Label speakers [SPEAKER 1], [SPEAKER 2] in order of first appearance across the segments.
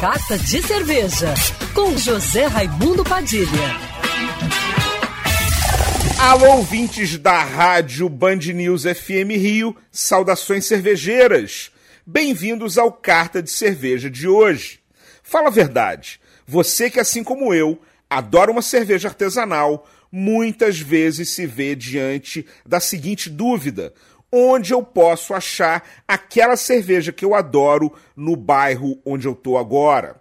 [SPEAKER 1] Carta de Cerveja, com José Raimundo Padilha.
[SPEAKER 2] Alô, ouvintes da Rádio Band News FM Rio, saudações cervejeiras. Bem-vindos ao Carta de Cerveja de hoje. Fala a verdade, você que, assim como eu, adora uma cerveja artesanal, muitas vezes se vê diante da seguinte dúvida: onde eu posso achar aquela cerveja que eu adoro no bairro onde eu estou agora.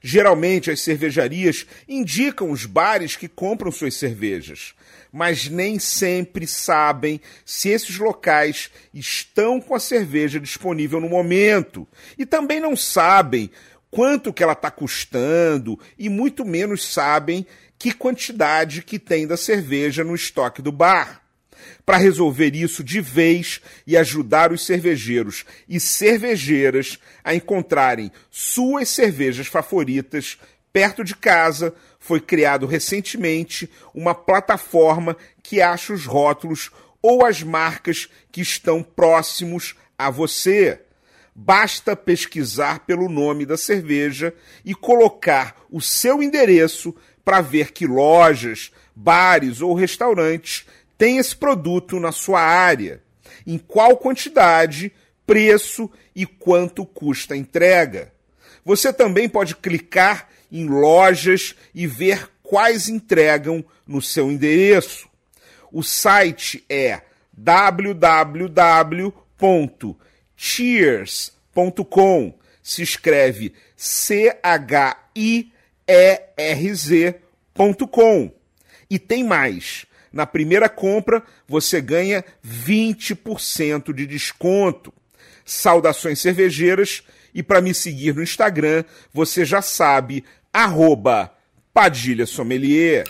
[SPEAKER 2] Geralmente as cervejarias indicam os bares que compram suas cervejas, mas nem sempre sabem se esses locais estão com a cerveja disponível no momento e também não sabem quanto que ela está custando e muito menos sabem que quantidade que tem da cerveja no estoque do bar para resolver isso de vez e ajudar os cervejeiros e cervejeiras a encontrarem suas cervejas favoritas perto de casa, foi criado recentemente uma plataforma que acha os rótulos ou as marcas que estão próximos a você. Basta pesquisar pelo nome da cerveja e colocar o seu endereço para ver que lojas, bares ou restaurantes tem esse produto na sua área, em qual quantidade, preço e quanto custa a entrega. Você também pode clicar em lojas e ver quais entregam no seu endereço. O site é www.cheers.com. Se escreve C H I E R Z.com. E tem mais na primeira compra você ganha 20% de desconto. Saudações cervejeiras e para me seguir no Instagram, você já sabe, arroba Padilha Sommelier.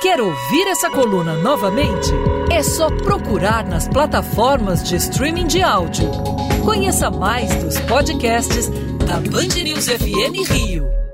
[SPEAKER 1] Quer ouvir essa coluna novamente? É só procurar nas plataformas de streaming de áudio. Conheça mais dos podcasts da Band News FM Rio.